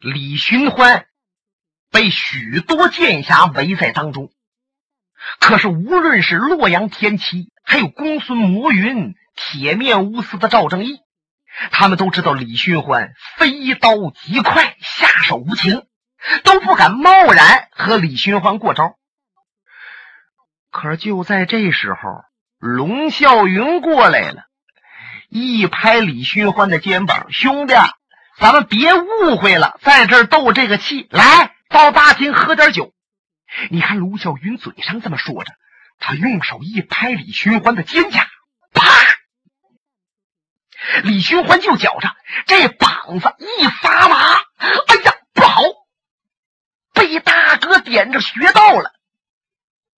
李寻欢被许多剑侠围在当中。可是，无论是洛阳天齐，还有公孙魔云、铁面无私的赵正义，他们都知道李寻欢飞刀极快，下手无情，都不敢贸然和李寻欢过招。可是，就在这时候，龙啸云过来了，一拍李寻欢的肩膀：“兄弟。”咱们别误会了，在这儿斗这个气，来到大厅喝点酒。你看卢小云嘴上这么说着，他用手一拍李寻欢的肩胛，啪！李寻欢就觉着这膀子一发麻，哎呀，不好，被大哥点着穴道了。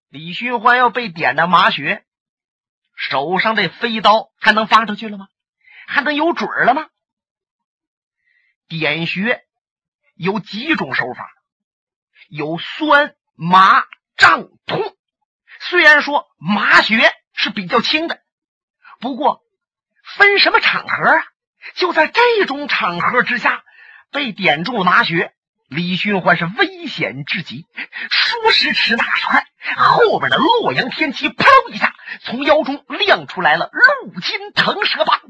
李寻欢要被点的麻穴，手上这飞刀还能发出去了吗？还能有准了吗？点穴有几种手法，有酸、麻、胀、痛。虽然说麻穴是比较轻的，不过分什么场合啊？就在这种场合之下，被点中了麻穴，李寻欢是危险至极。说时迟，那时快，后边的洛阳天齐扑一下从腰中亮出来了陆金腾蛇棒，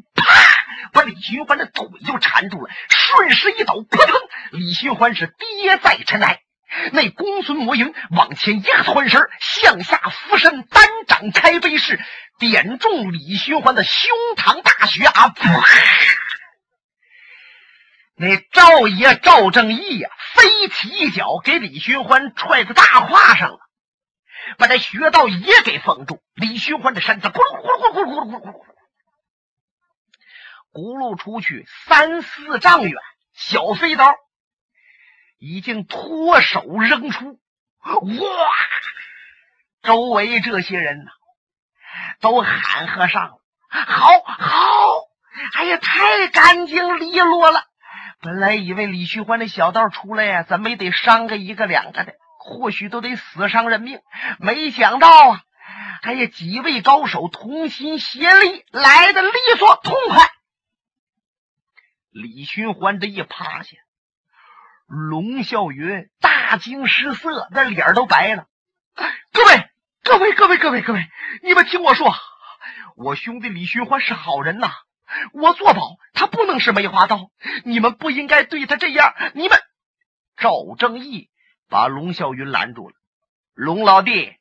把李寻欢的腿就缠住了，顺势一抖，扑腾！李寻欢是跌在尘埃。那公孙魔云往前一个窜身，向下俯身，单掌开背式，点中李寻欢的胸膛大穴啊！那赵爷赵正义呀，飞起一脚给李寻欢踹在大胯上了，把那穴道也给封住。李寻欢的身子咕噜咕噜咕噜咕噜咕噜咕噜。轱辘出去三四丈远，小飞刀已经脱手扔出。哇！周围这些人呐，都喊和上了：“好好！哎呀，太干净利落了！本来以为李旭欢的小道出来呀，怎么也得伤个一个两个的，或许都得死伤人命。没想到啊，哎呀，几位高手同心协力，来的利索痛快。”李寻欢这一趴下，龙啸云大惊失色，那脸都白了。各位，各位，各位，各位，各位，你们听我说，我兄弟李寻欢是好人呐，我做保他不能是梅花刀，你们不应该对他这样。你们，赵正义把龙啸云拦住了。龙老弟，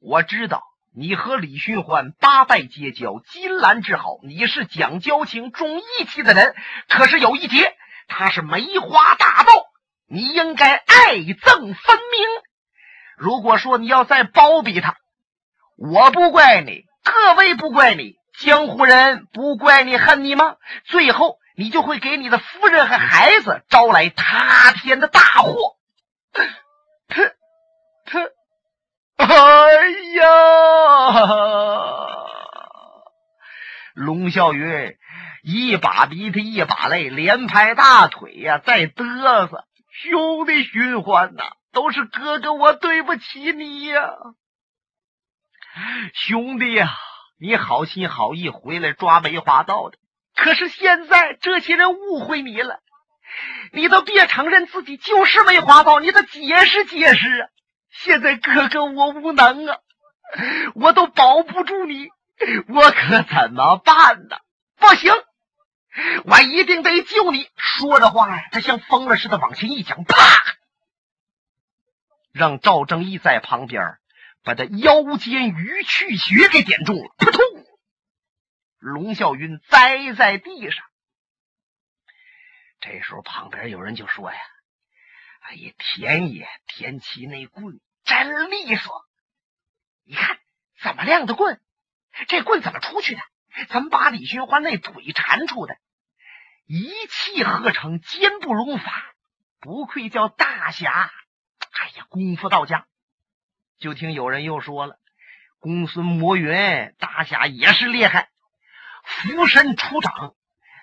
我知道。你和李寻欢八拜结交，金兰之好，你是讲交情、重义气的人。可是有一节，他是梅花大盗，你应该爱憎分明。如果说你要再包庇他，我不怪你，各位不怪你，江湖人不怪你恨你吗？最后你就会给你的夫人和孩子招来塌天的大祸。他，他。哎呀！龙啸云一把鼻涕一把泪，连拍大腿呀，在嘚瑟。兄弟寻欢呐，都是哥哥我对不起你呀！兄弟呀，你好心好意回来抓梅花道的，可是现在这些人误会你了，你都别承认自己就是梅花道，你得解释解释啊！现在哥哥我无能啊，我都保不住你，我可怎么办呢？不行，我一定得救你！说着话呀，他像疯了似的往前一讲，啪，让赵正义在旁边把他腰间鱼去穴给点中了，扑通，龙啸云栽在地上。这时候旁边有人就说呀。哎呀，田野，田七那棍真利索！你看怎么亮的棍？这棍怎么出去的？怎么把李寻欢那腿缠出的？一气呵成，坚不容法，不愧叫大侠！哎呀，功夫到家。就听有人又说了：“公孙魔云大侠也是厉害，俯身出掌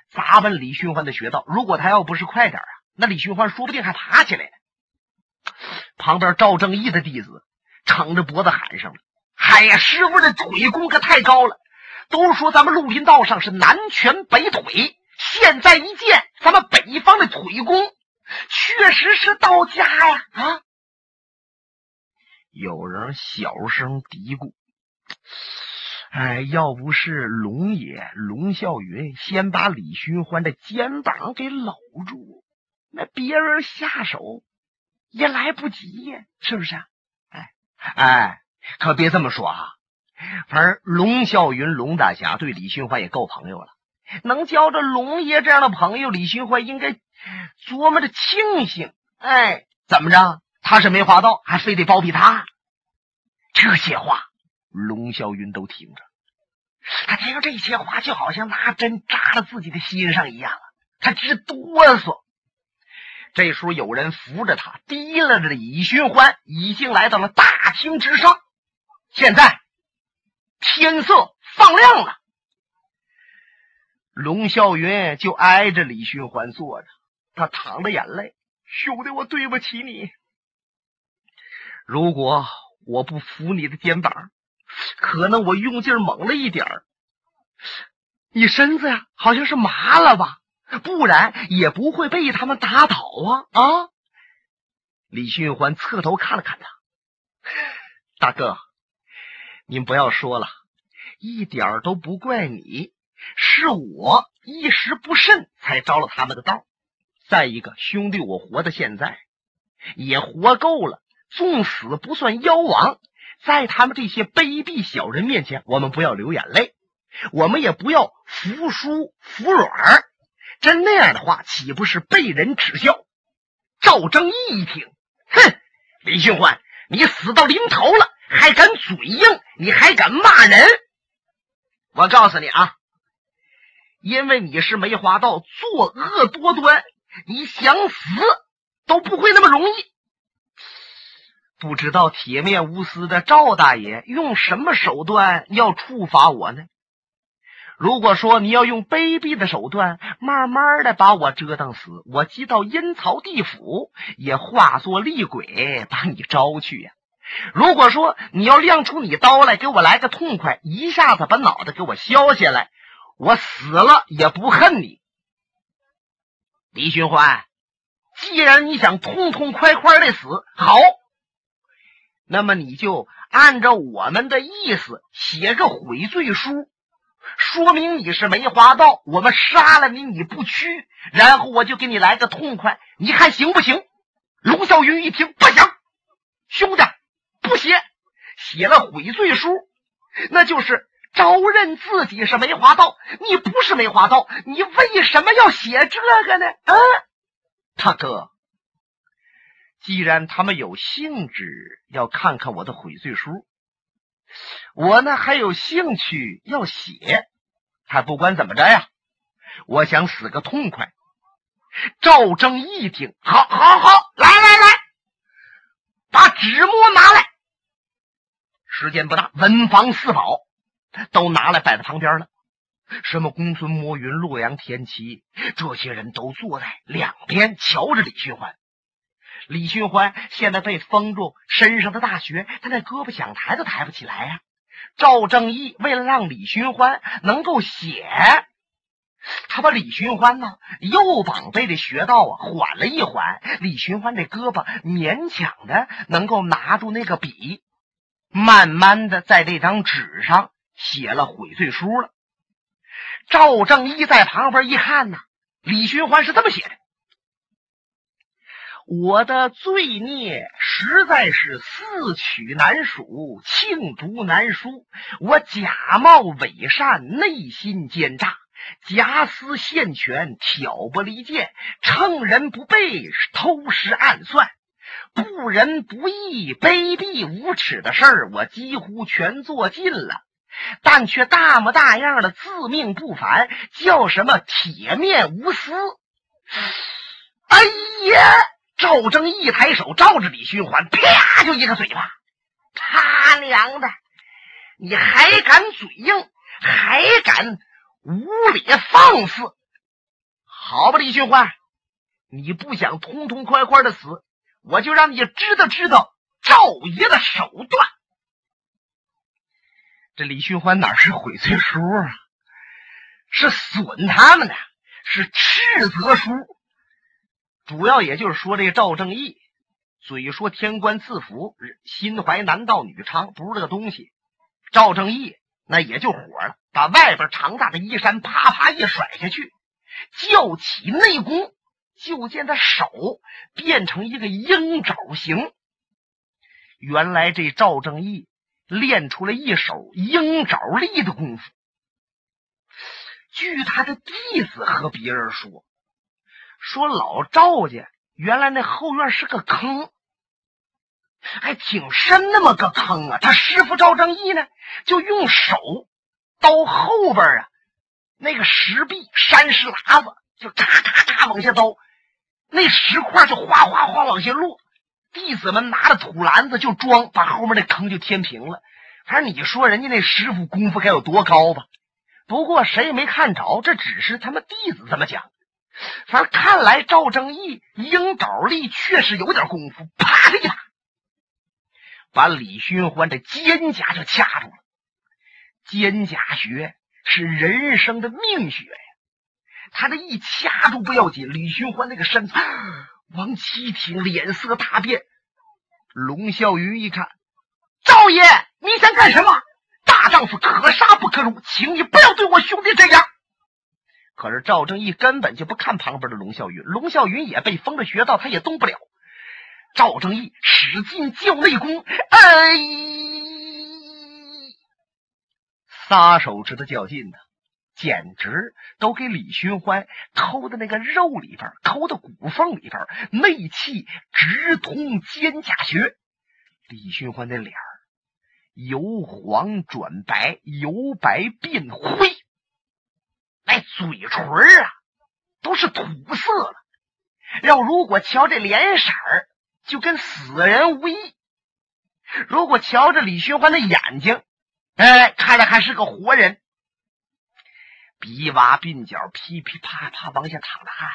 砸奔李寻欢的穴道。如果他要不是快点啊！”那李寻欢说不定还爬起来了。旁边赵正义的弟子撑着脖子喊上了：“嗨呀，师傅的腿功可太高了！都说咱们陆林道上是南拳北腿，现在一见，咱们北方的腿功确实是到家呀！啊，有人小声嘀咕：“哎，要不是龙爷龙啸云先把李寻欢的肩膀给搂住，那别人下手也来不及呀，是不是？哎哎，可别这么说啊！反正龙啸云龙大侠对李寻欢也够朋友了。”能交着龙爷这样的朋友，李寻欢应该琢磨着庆幸。哎，怎么着？他是没划到，还非得包庇他？这些话，龙啸云都听着。他听这些话，就好像拿针扎了自己的心上一样他直哆嗦。这时候，有人扶着他，提拉着李寻欢，已经来到了大厅之上。现在天色放亮了。龙啸云就挨着李寻欢坐着，他淌着眼泪：“兄弟，我对不起你。如果我不扶你的肩膀，可能我用劲猛了一点儿，你身子呀好像是麻了吧？不然也不会被他们打倒啊！”啊！李寻欢侧头看了看他，大哥，您不要说了，一点都不怪你。是我一时不慎才着了他们的道。再一个，兄弟，我活到现在也活够了，纵死不算妖王。在他们这些卑鄙小人面前，我们不要流眼泪，我们也不要服输服软。真那样的话，岂不是被人耻笑？赵正义一听，哼，李寻欢，你死到临头了，还敢嘴硬？你还敢骂人？我告诉你啊！因为你是梅花道，作恶多端，你想死都不会那么容易。不知道铁面无私的赵大爷用什么手段要处罚我呢？如果说你要用卑鄙的手段，慢慢的把我折腾死，我即到阴曹地府也化作厉鬼把你招去呀。如果说你要亮出你刀来，给我来个痛快，一下子把脑袋给我削下来。我死了也不恨你，李寻欢。既然你想痛痛快快的死，好，那么你就按照我们的意思写个悔罪书，说明你是梅花道，我们杀了你你不屈，然后我就给你来个痛快，你看行不行？龙啸云一听，不行，兄弟，不写，写了悔罪书，那就是。招认自己是梅花道，你不是梅花道，你为什么要写这个呢？啊，大哥，既然他们有兴致要看看我的悔罪书，我呢还有兴趣要写。还不管怎么着呀，我想死个痛快。赵正一听，好，好，好，来来来，把纸墨拿来。时间不大，文房四宝。都拿来摆在旁边了，什么公孙摸云、洛阳天齐，这些人都坐在两边瞧着李寻欢。李寻欢现在被封住身上的大穴，他那胳膊想抬都抬不起来呀。赵正义为了让李寻欢能够写，他把李寻欢呢右膀背的穴道啊缓了一缓，李寻欢这胳膊勉强的能够拿住那个笔，慢慢的在这张纸上。写了悔罪书了。赵正义在旁边一看呢，李寻欢是这么写的：“我的罪孽实在是四曲难数，罄竹难书。我假冒伪善，内心奸诈，假私陷权，挑拨离间，乘人不备，偷师暗算，不仁不义，卑鄙无耻的事儿，我几乎全做尽了。”但却大模大样的自命不凡，叫什么铁面无私？哎呀！赵正一抬手照着李寻欢，啪就一个嘴巴。他娘的，你还敢嘴硬，还敢无礼放肆？好吧，李寻欢，你不想痛痛快快的死，我就让你知道知道赵爷的手段。这李寻欢哪是悔罪书啊？是损他们的，是斥责书，主要也就是说这个赵正义嘴说天官赐福，心怀男盗女娼，不是这个东西。赵正义那也就火了，把外边长大的衣衫啪啪一甩下去，叫起内功，就见他手变成一个鹰爪形。原来这赵正义练出了一手鹰爪力的功夫。据他的弟子和别人说，说老赵家原来那后院是个坑，还挺深那么个坑啊。他师傅赵正义呢，就用手刀后边啊那个石壁山石喇子，就咔咔咔往下刀，那石块就哗哗哗往下落。弟子们拿着土篮子就装，把后面那坑就填平了。反正你说人家那师傅功夫该有多高吧？不过谁也没看着，这只是他们弟子这么讲。反正看来赵正义鹰爪力确实有点功夫，啪的一把把李寻欢的肩胛就掐住了。肩胛穴是人生的命穴呀，他这一掐住不要紧，李寻欢那个身子，王七挺脸色大变。龙啸云一看，赵爷，你想干什么？大丈夫可杀不可辱，请你不要对我兄弟这样。可是赵正义根本就不看旁边的龙啸云，龙啸云也被封了穴道，他也动不了。赵正义使劲叫内功，哎，撒手指头较劲呢，简直都给李寻欢抠的那个肉里边，抠的骨缝里边，内气直通肩胛穴。李寻欢的脸。由黄转白，由白变灰，那嘴唇啊都是土色了。要如果瞧这脸色儿，就跟死人无异；如果瞧着李寻欢的眼睛，哎，看来还是个活人。鼻洼鬓角噼噼啪啪往下淌着汗，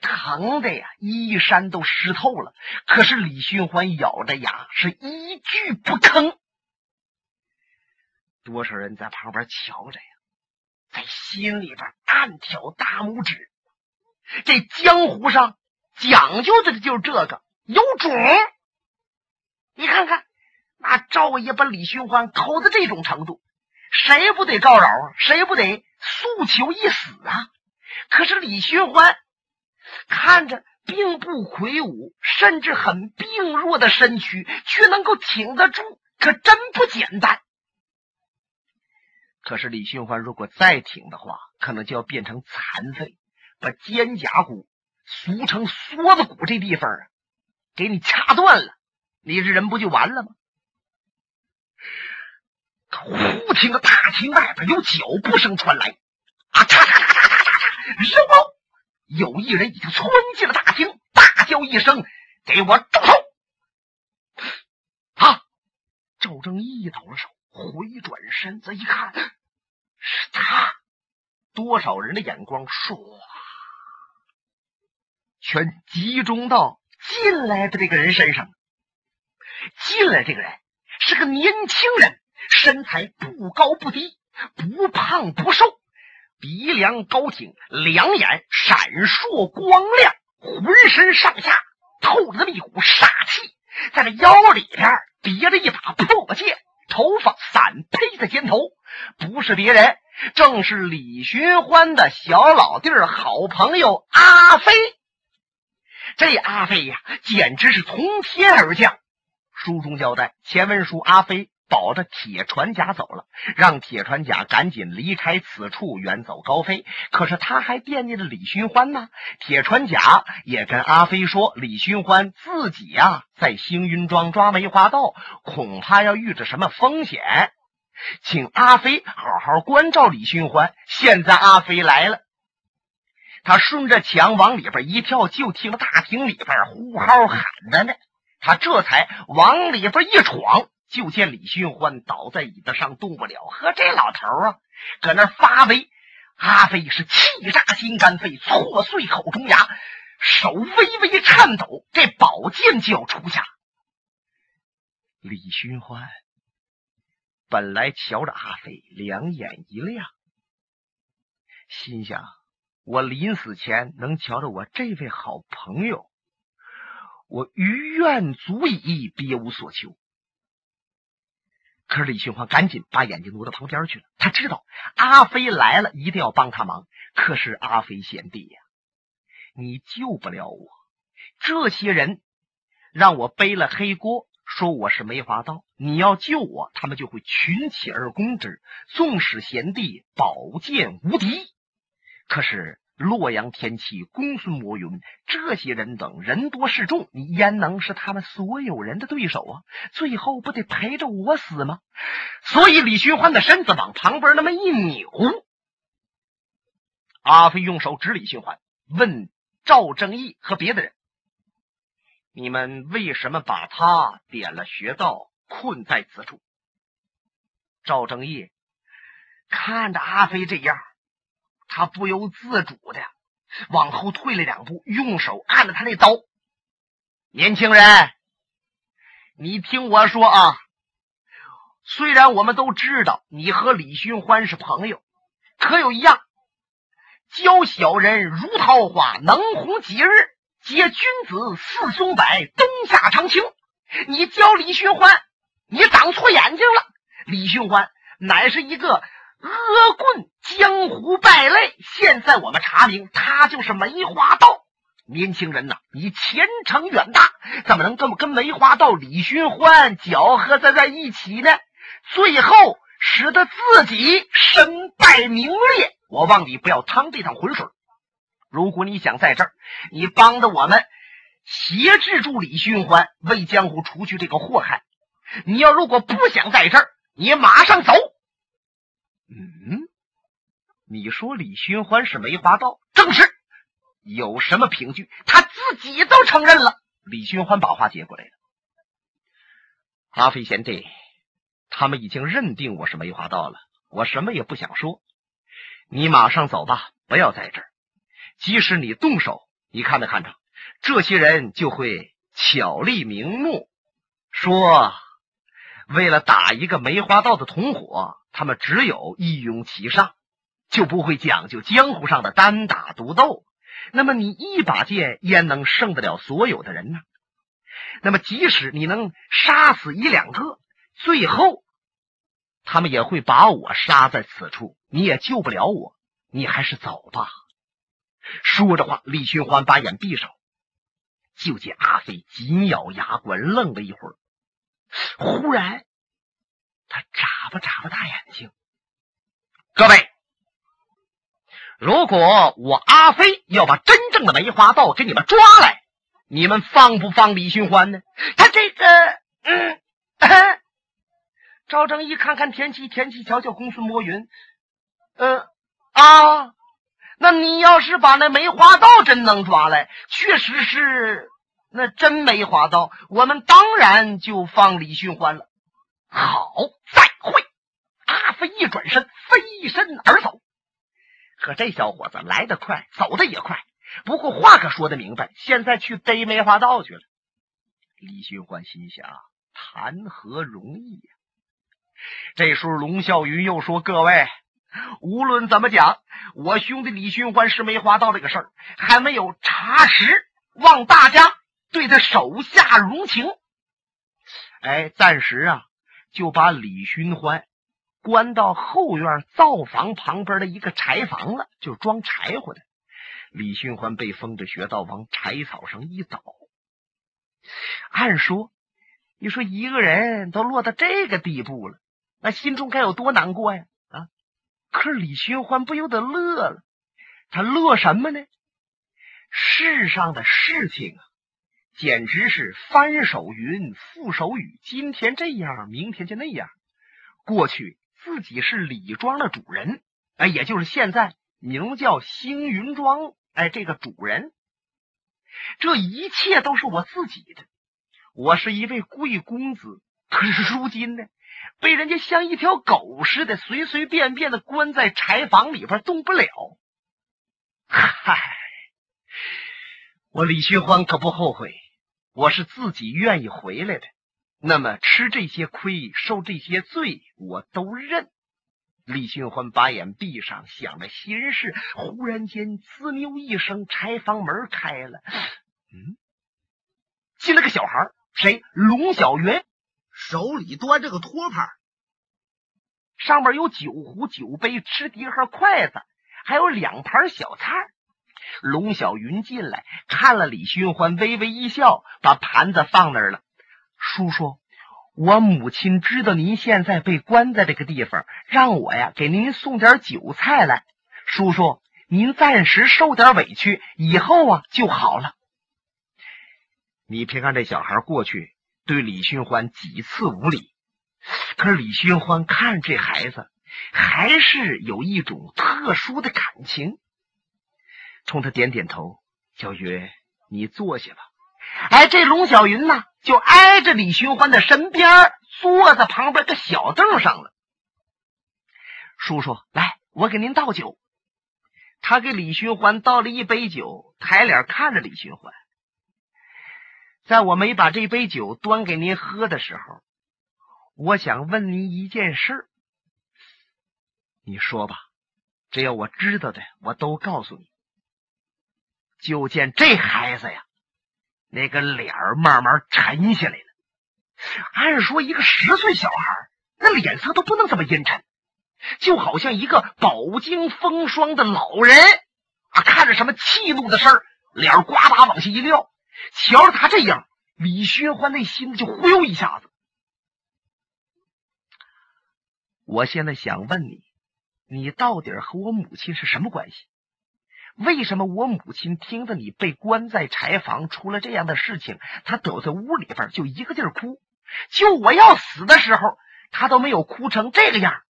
疼的呀，衣衫都湿透了。可是李寻欢咬着牙，是一句不吭。多少人在旁边瞧着呀，在心里边暗挑大拇指。这江湖上讲究的就是这个有种。你看看，那赵爷把李寻欢抠到这种程度，谁不得告饶啊？谁不得诉求一死啊？可是李寻欢看着并不魁梧，甚至很病弱的身躯，却能够挺得住，可真不简单。可是李寻欢如果再挺的话，可能就要变成残废，把肩胛骨，俗称梭子骨这地方啊，给你掐断了，你这人不就完了吗？忽听个大厅外边有脚步声传来，啊，嚓嚓嚓嚓嚓嚓嚓，扔包，有一人已经窜进了大厅，大叫一声：“给我住手！”啊！赵正义抖了手。回转身子一看，是他。多少人的眼光唰，全集中到进来的这个人身上。进来这个人是个年轻人，身材不高不低，不胖不瘦，鼻梁高挺，两眼闪烁光亮，浑身上下透着那么一股杀气，在那腰里边别着一把破剑。头发散披在肩头，不是别人，正是李寻欢的小老弟儿、好朋友阿飞。这阿飞呀，简直是从天而降。书中交代，前文书阿飞。保着铁船甲走了，让铁船甲赶紧离开此处，远走高飞。可是他还惦记着李寻欢呢。铁船甲也跟阿飞说，李寻欢自己呀在星云庄抓梅花盗，恐怕要遇着什么风险，请阿飞好好关照李寻欢。现在阿飞来了，他顺着墙往里边一跳，就听大厅里边呼号喊着呢。他这才往里边一闯。就见李寻欢倒在椅子上动不了，和这老头啊，搁那发威。阿飞是气炸心肝肺，挫碎口中牙，手微微颤抖，这宝剑就要出下。李寻欢本来瞧着阿飞，两眼一亮，心想：我临死前能瞧着我这位好朋友，我余愿足矣，别无所求。可是李寻欢赶紧把眼睛挪到旁边去了。他知道阿飞来了，一定要帮他忙。可是阿飞贤弟呀，你救不了我。这些人让我背了黑锅，说我是梅花刀。你要救我，他们就会群起而攻之。纵使贤弟宝剑无敌，可是。洛阳天气、公孙魔云这些人等人多势众，你焉能是他们所有人的对手啊？最后不得陪着我死吗？所以李寻欢的身子往旁边那么一扭，阿飞用手指李寻欢，问赵正义和别的人：“你们为什么把他点了穴道，困在此处？”赵正义看着阿飞这样。他不由自主的往后退了两步，用手按着他那刀。年轻人，你听我说啊，虽然我们都知道你和李寻欢是朋友，可有一样，教小人如桃花，能红几日；接君子似松柏，冬夏常青。你教李寻欢，你长错眼睛了。李寻欢乃是一个。恶棍，江湖败类。现在我们查明，他就是梅花道。年轻人呐，你前程远大，怎么能这么跟梅花道李寻欢搅和在在一起呢？最后使得自己身败名裂。我望你不要趟这趟浑水。如果你想在这儿，你帮着我们挟制住李寻欢，为江湖除去这个祸害。你要如果不想在这儿，你马上走。嗯，你说李寻欢是梅花道，正是。有什么凭据？他自己都承认了。李寻欢把话接过来了。阿飞贤弟，他们已经认定我是梅花道了，我什么也不想说。你马上走吧，不要在这儿。即使你动手，你看没看着？这些人就会巧立名目，说为了打一个梅花道的同伙。他们只有一拥其上，就不会讲究江湖上的单打独斗。那么你一把剑焉能胜得了所有的人呢？那么即使你能杀死一两个，最后他们也会把我杀在此处，你也救不了我。你还是走吧。说着话，李寻欢把眼闭上，就见阿飞紧咬牙关，愣了一会儿，忽然。他眨巴眨巴大眼睛，各位，如果我阿飞要把真正的梅花道给你们抓来，你们放不放李寻欢呢？他这个，嗯，赵正义看看田七，田七瞧瞧公孙摸云，嗯啊，那你要是把那梅花道真能抓来，确实是那真梅花道，我们当然就放李寻欢了。好，再会！阿飞一转身，飞身而走。可这小伙子来得快，走得也快。不过话可说得明白，现在去逮梅花道去了。李寻欢心想：谈何容易呀！这时候，龙啸云又说：“各位，无论怎么讲，我兄弟李寻欢是梅花道这个事儿还没有查实，望大家对他手下容情。哎，暂时啊。”就把李寻欢关到后院灶房旁边的一个柴房了，就装柴火的。李寻欢被封着穴道，往柴草上一倒。按说，你说一个人都落到这个地步了，那心中该有多难过呀！啊，可是李寻欢不由得乐了。他乐什么呢？世上的事情啊！简直是翻手云覆手雨，今天这样，明天就那样。过去自己是李庄的主人，哎，也就是现在名叫星云庄，哎，这个主人，这一切都是我自己的。我是一位贵公子，可是如今呢，被人家像一条狗似的，随随便便的关在柴房里边，动不了。嗨，我李寻欢可不后悔。我是自己愿意回来的，那么吃这些亏、受这些罪，我都认。李寻欢把眼闭上，想着心事。忽然间，滋溜一声，柴房门开了。嗯，进来个小孩，谁？龙小云，手里端着个托盘，上面有酒壶、酒杯、吃碟和筷子，还有两盘小菜。龙小云进来，看了李寻欢，微微一笑，把盘子放那儿了。叔叔。我母亲知道您现在被关在这个地方，让我呀给您送点酒菜来。叔叔，您暂时受点委屈，以后啊就好了。你别看这小孩过去对李寻欢几次无礼，可是李寻欢看这孩子还是有一种特殊的感情，冲他点点头。小云，你坐下吧。哎，这龙小云呢？就挨着李寻欢的身边，坐在旁边个小凳上了。叔叔，来，我给您倒酒。他给李寻欢倒了一杯酒，抬脸看着李寻欢。在我没把这杯酒端给您喝的时候，我想问您一件事。你说吧，只要我知道的，我都告诉你。就见这孩子呀。那个脸儿慢慢沉下来了。按说一个十岁小孩，那脸色都不能这么阴沉，就好像一个饱经风霜的老人啊，看着什么气怒的事儿，脸呱嗒往下一撂。瞧着他这样，李寻欢那心就忽悠一下子。我现在想问你，你到底和我母亲是什么关系？为什么我母亲听到你被关在柴房，出了这样的事情，她躲在屋里边就一个劲儿哭，就我要死的时候，她都没有哭成这个样。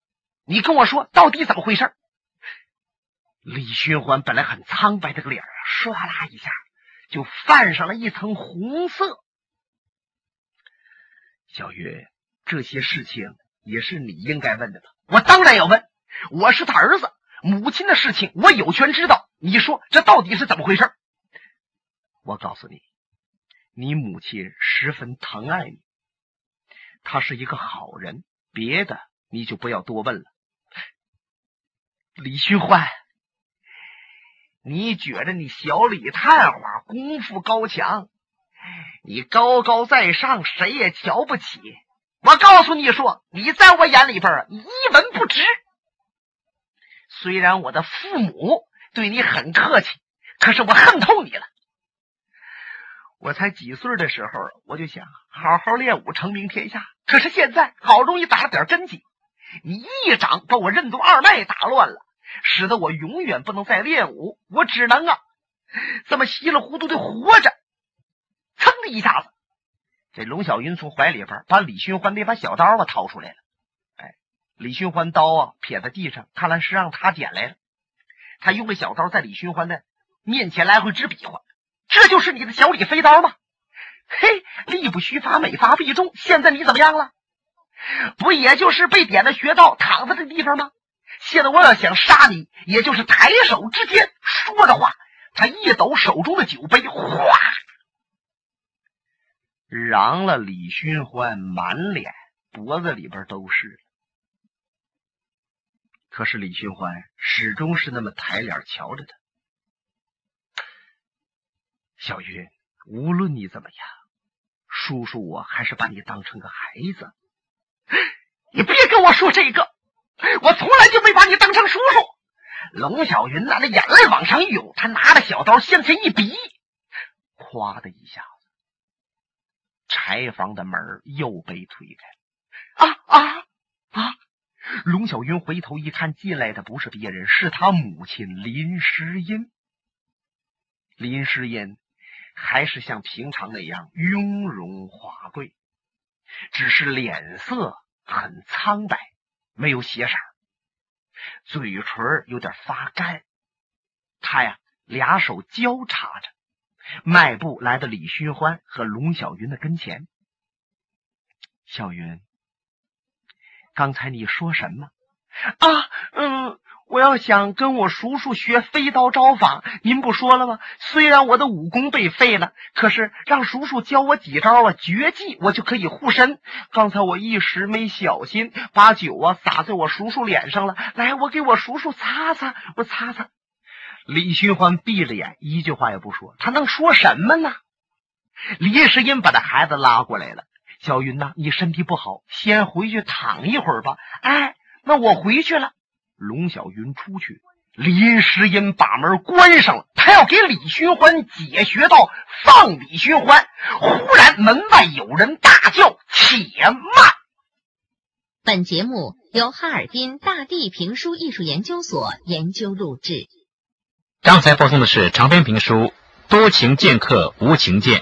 你跟我说，到底怎么回事？李寻欢本来很苍白的个脸啊，唰啦一下就泛上了一层红色。小月，这些事情也是你应该问的吧？我当然要问，我是他儿子。母亲的事情，我有权知道。你说这到底是怎么回事？我告诉你，你母亲十分疼爱你，她是一个好人。别的你就不要多问了。李寻欢，你觉着你小李探花功夫高强，你高高在上，谁也瞧不起。我告诉你说，你在我眼里边一文不值。虽然我的父母对你很客气，可是我恨透你了。我才几岁的时候，我就想好好练武，成名天下。可是现在好容易打了点根基，你一掌把我任督二脉打乱了，使得我永远不能再练武。我只能啊，这么稀里糊涂的活着。噌的一下子，这龙小云从怀里边把李寻欢那把小刀啊掏出来了。哎李寻欢刀啊撇在地上，看来是让他捡来了。他用这小刀在李寻欢的面前来回直比划，这就是你的小李飞刀吗？嘿，力不虚发，每发必中。现在你怎么样了？不也就是被点的穴道躺在这地方吗？现在我要想杀你，也就是抬手之间。说着话，他一抖手中的酒杯，哗，嚷了李寻欢满脸脖子里边都是。可是李寻欢始终是那么抬脸瞧着他。小云，无论你怎么样，叔叔我还是把你当成个孩子。你别跟我说这个，我从来就没把你当成叔叔。龙小云拿着眼泪往上涌，他拿着小刀向前一逼，咵的一下子，柴房的门又被推开。了啊啊！龙小云回头一看，进来的不是别人，是他母亲林诗音。林诗音还是像平常那样雍容华贵，只是脸色很苍白，没有血色，嘴唇有点发干。他呀，俩手交叉着，迈步来到李寻欢和龙小云的跟前。小云。刚才你说什么？啊，嗯，我要想跟我叔叔学飞刀招法，您不说了吗？虽然我的武功被废了，可是让叔叔教我几招啊绝技，我就可以护身。刚才我一时没小心，把酒啊洒在我叔叔脸上了。来，我给我叔叔擦擦，我擦擦。李寻欢闭着眼，一句话也不说。他能说什么呢？李世英把这孩子拉过来了。小云呐，你身体不好，先回去躺一会儿吧。哎，那我回去了。龙小云出去，林诗音把门关上了。他要给李寻欢解穴道，放李寻欢。忽然门外有人大叫：“且慢！”本节目由哈尔滨大地评书艺术研究所研究录制。刚才播送的是长篇评书《多情剑客无情剑》。